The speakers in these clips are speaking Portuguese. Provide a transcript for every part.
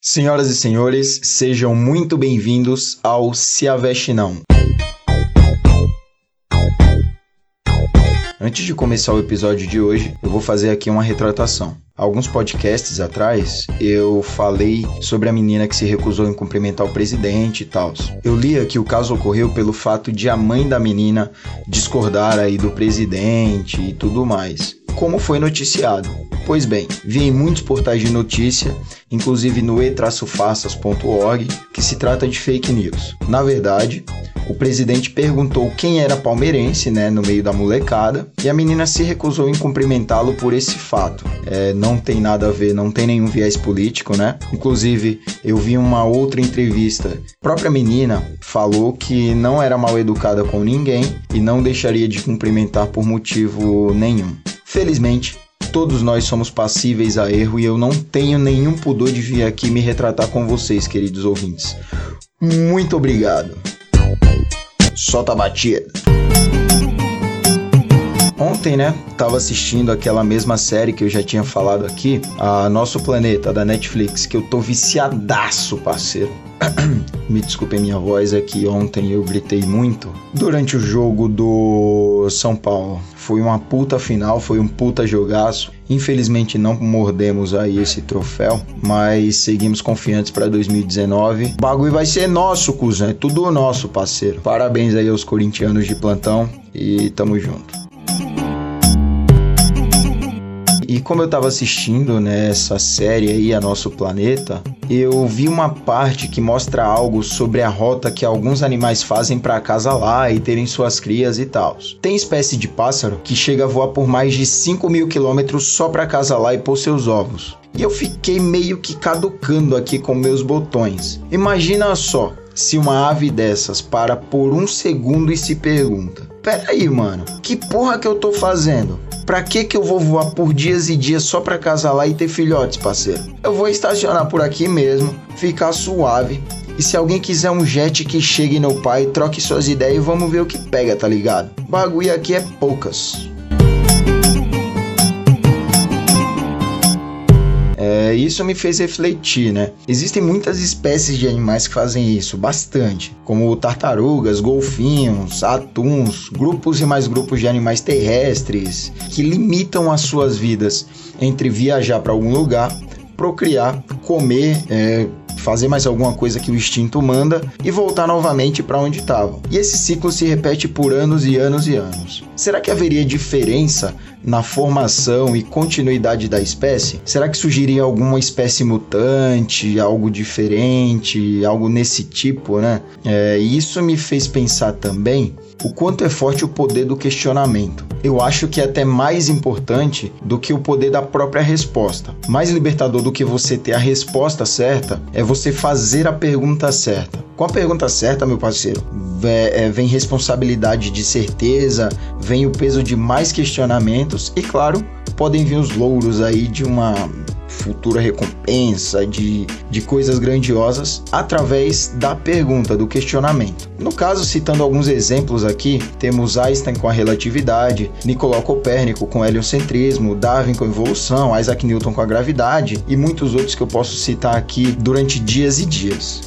Senhoras e senhores, sejam muito bem-vindos ao Se Aveste Não. Antes de começar o episódio de hoje, eu vou fazer aqui uma retratação. Alguns podcasts atrás, eu falei sobre a menina que se recusou em cumprimentar o presidente e tal. Eu li que o caso ocorreu pelo fato de a mãe da menina discordar aí do presidente e tudo mais. Como foi noticiado? Pois bem, vi em muitos portais de notícia, inclusive no e-faças.org, que se trata de fake news. Na verdade, o presidente perguntou quem era palmeirense, né, no meio da molecada, e a menina se recusou em cumprimentá-lo por esse fato. É, não tem nada a ver, não tem nenhum viés político, né? Inclusive, eu vi uma outra entrevista. A própria menina falou que não era mal educada com ninguém e não deixaria de cumprimentar por motivo nenhum. Felizmente, Todos nós somos passíveis a erro e eu não tenho nenhum pudor de vir aqui me retratar com vocês, queridos ouvintes. Muito obrigado. Solta a batida. Ontem, né, tava assistindo aquela mesma série que eu já tinha falado aqui, a Nosso Planeta, da Netflix, que eu tô viciadaço, parceiro. Me desculpem minha voz, é que ontem eu gritei muito durante o jogo do São Paulo. Foi uma puta final, foi um puta jogaço. Infelizmente não mordemos aí esse troféu, mas seguimos confiantes para 2019. O bagulho vai ser nosso, cuzão, é tudo nosso, parceiro. Parabéns aí aos corintianos de plantão e tamo junto. E como eu estava assistindo nessa né, série aí, A Nosso Planeta, eu vi uma parte que mostra algo sobre a rota que alguns animais fazem para casa lá e terem suas crias e tal. Tem espécie de pássaro que chega a voar por mais de 5 mil quilômetros só para casa lá e pôr seus ovos. E eu fiquei meio que caducando aqui com meus botões. Imagina só, se uma ave dessas para por um segundo e se pergunta: Pera aí, mano, que porra que eu tô fazendo? Pra que que eu vou voar por dias e dias só pra casar lá e ter filhotes, parceiro? Eu vou estacionar por aqui mesmo, ficar suave. E se alguém quiser um jet que chegue no pai, troque suas ideias e vamos ver o que pega, tá ligado? Bagulho aqui é poucas. É, isso me fez refletir, né? Existem muitas espécies de animais que fazem isso, bastante, como tartarugas, golfinhos, atuns, grupos e mais grupos de animais terrestres que limitam as suas vidas entre viajar para algum lugar, procriar, comer, é, fazer mais alguma coisa que o instinto manda e voltar novamente para onde estavam. E esse ciclo se repete por anos e anos e anos. Será que haveria diferença na formação e continuidade da espécie? Será que surgiria alguma espécie mutante, algo diferente, algo nesse tipo, né? É, isso me fez pensar também o quanto é forte o poder do questionamento. Eu acho que é até mais importante do que o poder da própria resposta. Mais libertador do que você ter a resposta certa é você fazer a pergunta certa. Com a pergunta certa, meu parceiro, é, vem responsabilidade de certeza, vem o peso de mais questionamentos e, claro, podem vir os louros aí de uma futura recompensa, de, de coisas grandiosas, através da pergunta, do questionamento. No caso, citando alguns exemplos aqui, temos Einstein com a relatividade, Nicolau Copérnico com o heliocentrismo, Darwin com a evolução, Isaac Newton com a gravidade e muitos outros que eu posso citar aqui durante dias e dias.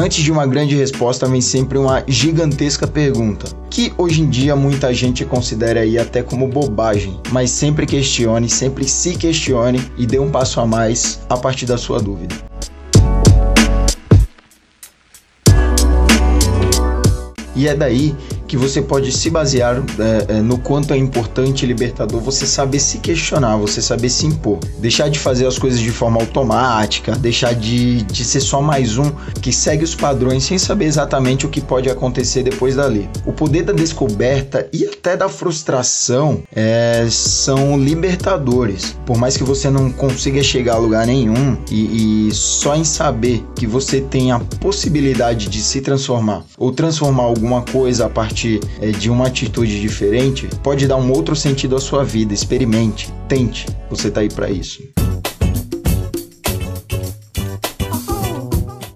Antes de uma grande resposta vem sempre uma gigantesca pergunta, que hoje em dia muita gente considera aí até como bobagem, mas sempre questione, sempre se questione e dê um passo a mais a partir da sua dúvida. E é daí que você pode se basear é, é, no quanto é importante libertador você saber se questionar, você saber se impor. Deixar de fazer as coisas de forma automática, deixar de, de ser só mais um que segue os padrões sem saber exatamente o que pode acontecer depois dali. O poder da descoberta e até da frustração é, são libertadores. Por mais que você não consiga chegar a lugar nenhum e, e só em saber que você tem a possibilidade de se transformar ou transformar alguma coisa a partir é, de uma atitude diferente, pode dar um outro sentido à sua vida. Experimente, tente. Você tá aí para isso.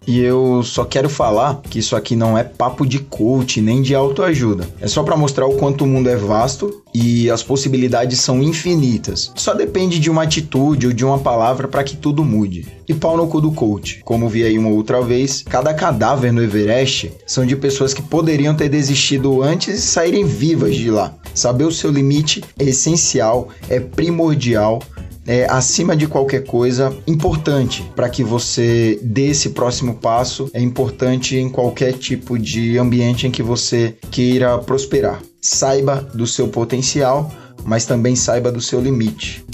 E eu só quero falar que isso aqui não é papo de coach nem de autoajuda. É só para mostrar o quanto o mundo é vasto e as possibilidades são infinitas. Só depende de uma atitude ou de uma palavra para que tudo mude. E pau no cu do coach. Como vi aí uma outra vez, cada cadáver no Everest são de pessoas que poderiam ter desistido antes e saírem vivas de lá. Saber o seu limite é essencial, é primordial é, acima de qualquer coisa, importante para que você dê esse próximo passo. É importante em qualquer tipo de ambiente em que você queira prosperar. Saiba do seu potencial, mas também saiba do seu limite.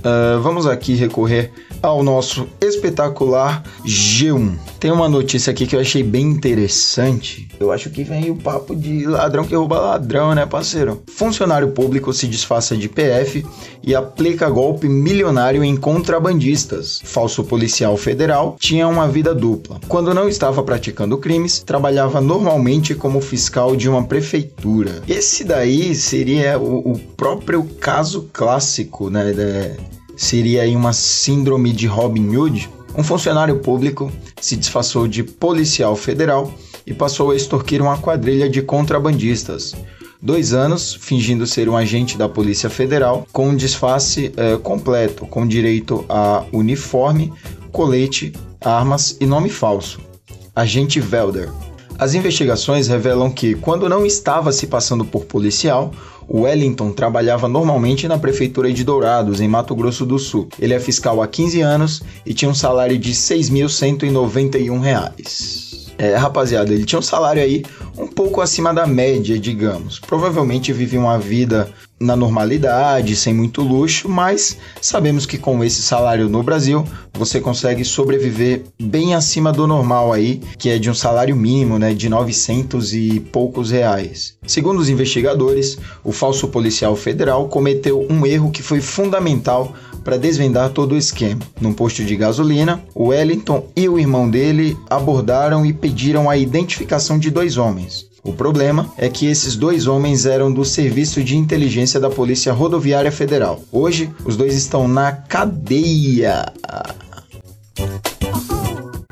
Uh, vamos aqui recorrer ao nosso espetacular G1. Tem uma notícia aqui que eu achei bem interessante. Eu acho que vem o papo de ladrão que rouba ladrão, né, parceiro? Funcionário público se disfarça de PF e aplica golpe milionário em contrabandistas. Falso policial federal tinha uma vida dupla. Quando não estava praticando crimes, trabalhava normalmente como fiscal de uma prefeitura. Esse daí seria o, o próprio caso clássico, né? Seria aí uma síndrome de Robin Hood, um funcionário público se disfarçou de policial federal e passou a extorquir uma quadrilha de contrabandistas. Dois anos fingindo ser um agente da Polícia Federal com um disfarce é, completo, com direito a uniforme, colete, armas e nome falso. Agente Velder. As investigações revelam que, quando não estava se passando por policial, Wellington trabalhava normalmente na prefeitura de Dourados, em Mato Grosso do Sul. Ele é fiscal há 15 anos e tinha um salário de R$ 6.191. É, rapaziada, ele tinha um salário aí um pouco acima da média, digamos. Provavelmente vivia uma vida na normalidade, sem muito luxo, mas sabemos que com esse salário no Brasil, você consegue sobreviver bem acima do normal aí, que é de um salário mínimo, né, de 900 e poucos reais. Segundo os investigadores, o falso policial federal cometeu um erro que foi fundamental para desvendar todo o esquema. Num posto de gasolina, o Wellington e o irmão dele abordaram e pediram a identificação de dois homens. O problema é que esses dois homens eram do Serviço de Inteligência da Polícia Rodoviária Federal. Hoje, os dois estão na cadeia.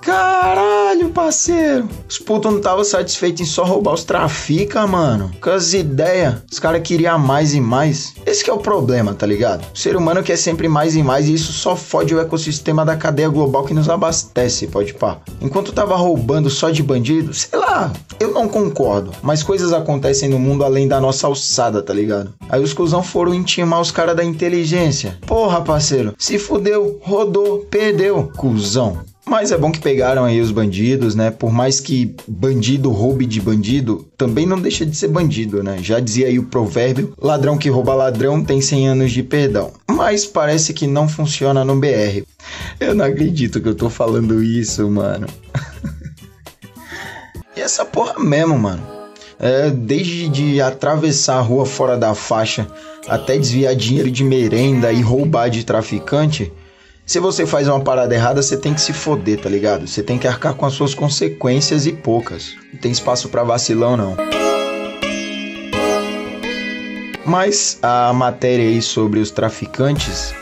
Caralho, parceiro. Os putos não estavam satisfeitos em só roubar os trafica, mano. Com as ideias, os caras queriam mais e mais. Esse é o problema, tá ligado? O ser humano quer sempre mais e mais e isso só fode o ecossistema da cadeia global que nos abastece, pode pá. Enquanto tava roubando só de bandido, sei lá, eu não concordo. Mas coisas acontecem no mundo além da nossa alçada, tá ligado? Aí os cuzão foram intimar os caras da inteligência. Porra, parceiro, se fudeu, rodou, perdeu, cuzão. Mas é bom que pegaram aí os bandidos, né? Por mais que bandido roube de bandido, também não deixa de ser bandido, né? Já dizia aí o provérbio: ladrão que rouba ladrão tem 100 anos de perdão. Mas parece que não funciona no BR. Eu não acredito que eu tô falando isso, mano. e essa porra mesmo, mano. É, desde de atravessar a rua fora da faixa até desviar dinheiro de merenda e roubar de traficante, se você faz uma parada errada, você tem que se foder, tá ligado? Você tem que arcar com as suas consequências e poucas. Não tem espaço para vacilão, não. Mas a matéria aí sobre os traficantes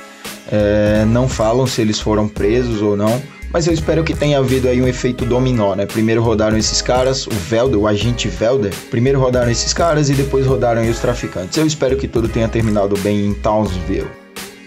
é, não falam se eles foram presos ou não. Mas eu espero que tenha havido aí um efeito dominó, né? Primeiro rodaram esses caras, o Velder, o agente Velder. Primeiro rodaram esses caras e depois rodaram os traficantes. Eu espero que tudo tenha terminado bem em Townsville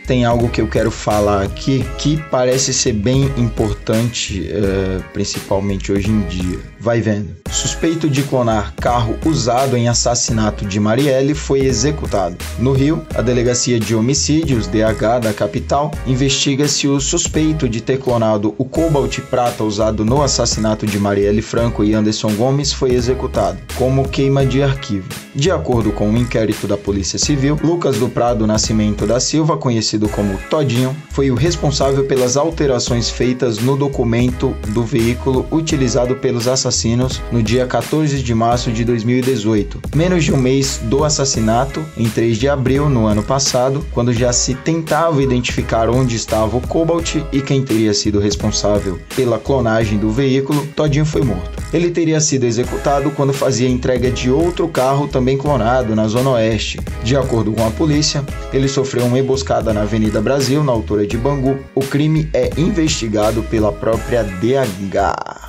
tem algo que eu quero falar aqui que parece ser bem importante, é, principalmente hoje em dia. Vai vendo. Suspeito de clonar carro usado em assassinato de Marielle foi executado. No Rio, a Delegacia de Homicídios, DH da capital, investiga se o suspeito de ter clonado o Cobalt Prata usado no assassinato de Marielle Franco e Anderson Gomes foi executado, como queima de arquivo. De acordo com o um inquérito da Polícia Civil, Lucas do Prado Nascimento da Silva, conhecido como Todinho, foi o responsável pelas alterações feitas no documento do veículo utilizado pelos assassinos no dia 14 de março de 2018, menos de um mês do assassinato, em 3 de abril no ano passado, quando já se tentava identificar onde estava o Cobalt e quem teria sido responsável pela clonagem do veículo, Todinho foi morto. Ele teria sido executado quando fazia entrega de outro carro também clonado na Zona Oeste. De acordo com a polícia, ele sofreu uma emboscada na Avenida Brasil, na altura de Bangu. O crime é investigado pela própria DH.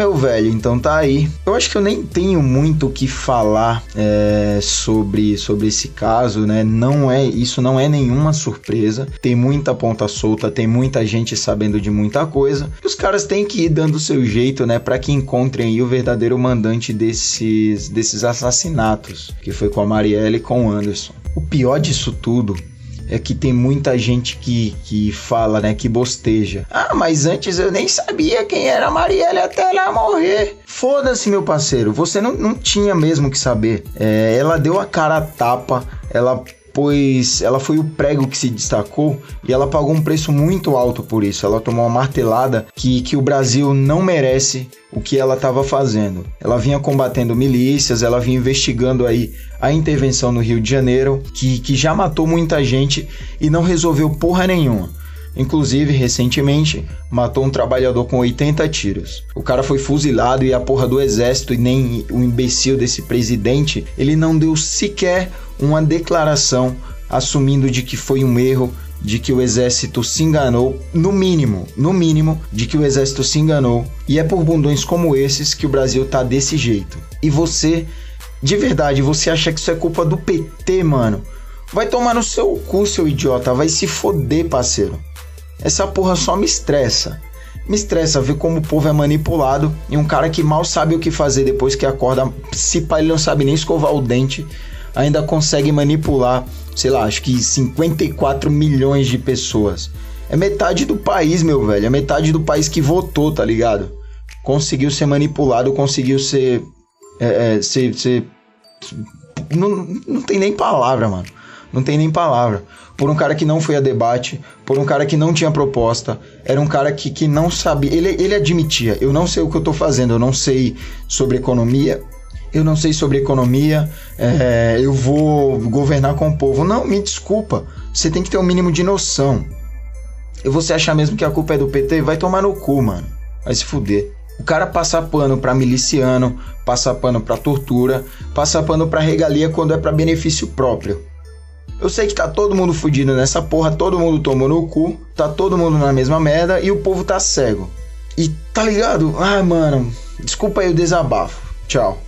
Meu velho, então tá aí. Eu acho que eu nem tenho muito o que falar é, sobre, sobre esse caso, né? Não é isso, não é nenhuma surpresa. Tem muita ponta solta, tem muita gente sabendo de muita coisa. Os caras têm que ir dando o seu jeito, né, para que encontrem o verdadeiro mandante desses, desses assassinatos, que foi com a Marielle e com o Anderson. O pior disso tudo é que tem muita gente que, que fala, né, que bosteja. Ah, mas antes eu nem sabia quem era Marielle até ela morrer. Foda-se, meu parceiro, você não, não tinha mesmo que saber. É, ela deu a cara a tapa, ela pois ela foi o prego que se destacou e ela pagou um preço muito alto por isso. Ela tomou uma martelada que, que o Brasil não merece o que ela estava fazendo. Ela vinha combatendo milícias, ela vinha investigando aí a intervenção no Rio de Janeiro, que, que já matou muita gente e não resolveu porra nenhuma. Inclusive, recentemente, matou um trabalhador com 80 tiros. O cara foi fuzilado e a porra do exército e nem o imbecil desse presidente, ele não deu sequer uma declaração assumindo de que foi um erro, de que o exército se enganou, no mínimo, no mínimo, de que o exército se enganou. E é por bundões como esses que o Brasil tá desse jeito. E você, de verdade, você acha que isso é culpa do PT, mano? Vai tomar no seu cu, seu idiota, vai se foder, parceiro. Essa porra só me estressa. Me estressa ver como o povo é manipulado e um cara que mal sabe o que fazer depois que acorda, se pai ele não sabe nem escovar o dente, ainda consegue manipular, sei lá, acho que 54 milhões de pessoas. É metade do país, meu velho. É metade do país que votou, tá ligado? Conseguiu ser manipulado, conseguiu ser. É, é, ser, ser não, não tem nem palavra, mano. Não tem nem palavra. Por um cara que não foi a debate, por um cara que não tinha proposta, era um cara que, que não sabia. Ele, ele admitia: eu não sei o que eu tô fazendo, eu não sei sobre economia, eu não sei sobre economia, é, eu vou governar com o povo. Não, me desculpa. Você tem que ter um mínimo de noção. E você achar mesmo que a culpa é do PT? Vai tomar no cu, mano. Vai se fuder. O cara passa pano pra miliciano, passa pano pra tortura, passa pano pra regalia quando é para benefício próprio. Eu sei que tá todo mundo fudido nessa porra, todo mundo tomou no cu, tá todo mundo na mesma merda e o povo tá cego. E tá ligado? Ah, mano, desculpa aí o desabafo. Tchau.